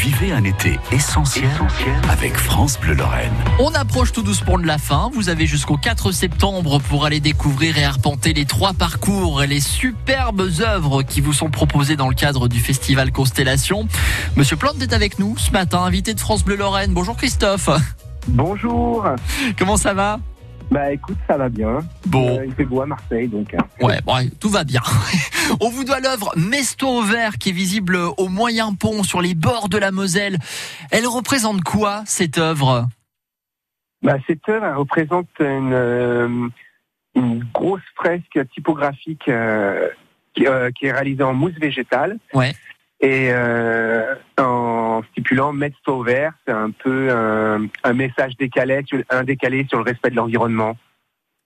Vivez un été essentiel, avec France Bleu Lorraine. On approche tout doucement de la fin. Vous avez jusqu'au 4 septembre pour aller découvrir et arpenter les trois parcours et les superbes œuvres qui vous sont proposées dans le cadre du festival Constellation. Monsieur Plante est avec nous ce matin, invité de France Bleu Lorraine. Bonjour Christophe. Bonjour. Comment ça va? Bah écoute, ça va bien. Bon. Euh, il fait beau à Marseille, donc. euh, Ouais, ouais, tout va bien. On vous doit l'œuvre Mesto au vert qui est visible au moyen pont sur les bords de la Moselle. Elle représente quoi cette œuvre? Bah, cette œuvre elle représente une, euh, une grosse fresque typographique euh, qui, euh, qui est réalisée en mousse végétale. Ouais. Et en stipulant Mesto au vert, c'est un peu un, un message décalé, un décalé sur le respect de l'environnement.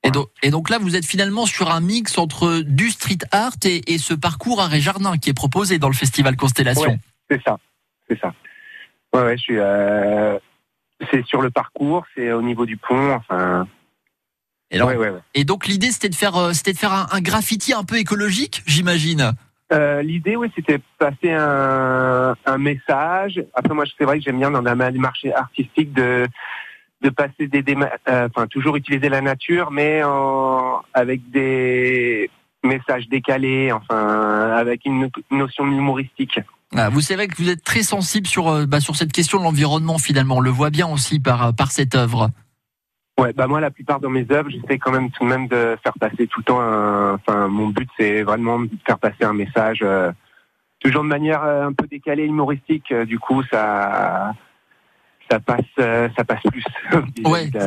Et donc, et donc là, vous êtes finalement sur un mix entre du street art et, et ce parcours arrêt jardin qui est proposé dans le festival Constellation. Ouais. C'est ça, c'est ça. Ouais, ouais, je suis. Euh, c'est sur le parcours, c'est au niveau du pont, enfin. Et, alors- ouais, ouais, ouais. et donc l'idée, c'était de faire, euh, c'était de faire un, un graffiti un peu écologique, j'imagine? Euh, L'idée, oui, c'était passer un, message. Après, moi, c'est vrai que j'aime bien dans la démarche artistique de de passer des, déma- euh, toujours utiliser la nature, mais avec des messages décalés, enfin, avec une notion humoristique. Ah, Vous savez que vous êtes très sensible sur, euh, bah, sur cette question de l'environnement finalement. On le voit bien aussi par, par cette œuvre. Ouais, bah moi, la plupart de mes œuvres, j'essaie quand même tout de même de faire passer tout le temps. Un, enfin, mon but, c'est vraiment de faire passer un message, euh, toujours de manière euh, un peu décalée, humoristique. Euh, Du coup, ça, ça passe, euh, ça passe plus. Ouais.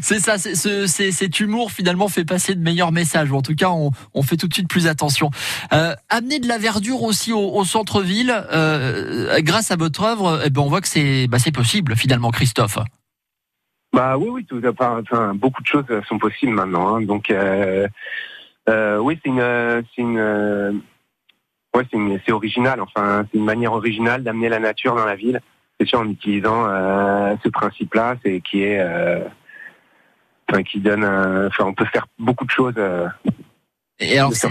C'est ça, c'est, ce- c'est- cet humour finalement fait passer de meilleurs messages. Ou en tout cas, on, on fait tout de suite plus attention. Euh, amener de la verdure aussi au, au centre-ville, euh, grâce à votre œuvre, eh ben, on voit que c'est, bah, c'est possible finalement, Christophe. Bah oui, oui, tout, enfin, enfin, beaucoup de choses sont possibles maintenant. hein. donc, euh, euh, oui, c'est une, c'est une, euh, ouais, c'est une- c'est original. Enfin, c'est une manière originale d'amener la nature dans la ville. C'est sûr en utilisant euh, ce principe-là, c'est qui est, euh, enfin, qui donne, un- enfin, on peut faire beaucoup de choses euh, Et alors, sur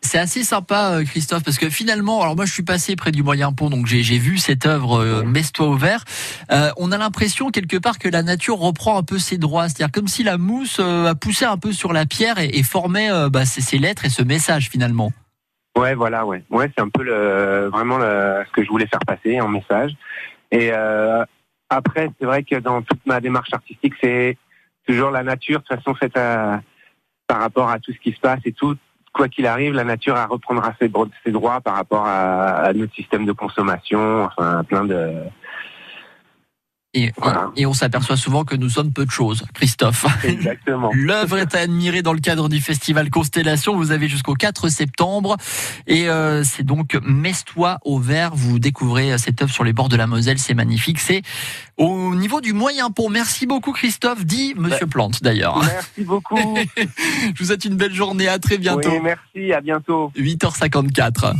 c'est, assez sympa, euh, Christophe, parce que finalement, alors moi, je suis passé près du Moyen Pont, donc j'ai, j'ai vu cette œuvre euh, Messe-toi au vert. Euh, on a l'impression quelque part que la nature reprend un peu ses droits, c'est-à-dire comme si la mousse euh, a poussé un peu sur la pierre et, et formait bah, ces, ces lettres et ce message finalement. Ouais, voilà, ouais, ouais, c'est un peu le, vraiment le, ce que je voulais faire passer en message. Et après, c'est vrai que dans toute ma démarche artistique, c'est toujours la nature. De toute façon, c'est à- par rapport à tout ce qui se passe et tout, quoi qu'il arrive, la nature reprendra ses, dro- ses droits par rapport à notre système de consommation. Enfin, plein de. Et, Voilà. et on s'aperçoit souvent que nous sommes peu de choses, Christophe. Exactement. L'œuvre est à admirer dans le cadre du festival Constellation. Vous avez jusqu'au 4 septembre. Et euh, c'est donc Mestois au vert. Vous découvrez euh, cette œuvre sur les bords de la Moselle. C'est magnifique. C'est au niveau du moyen pont. Merci beaucoup, Christophe. Dit Monsieur Plante, d'ailleurs. Merci beaucoup. Je vous souhaite une belle journée. À très bientôt. Oui, merci. À bientôt. 8h54.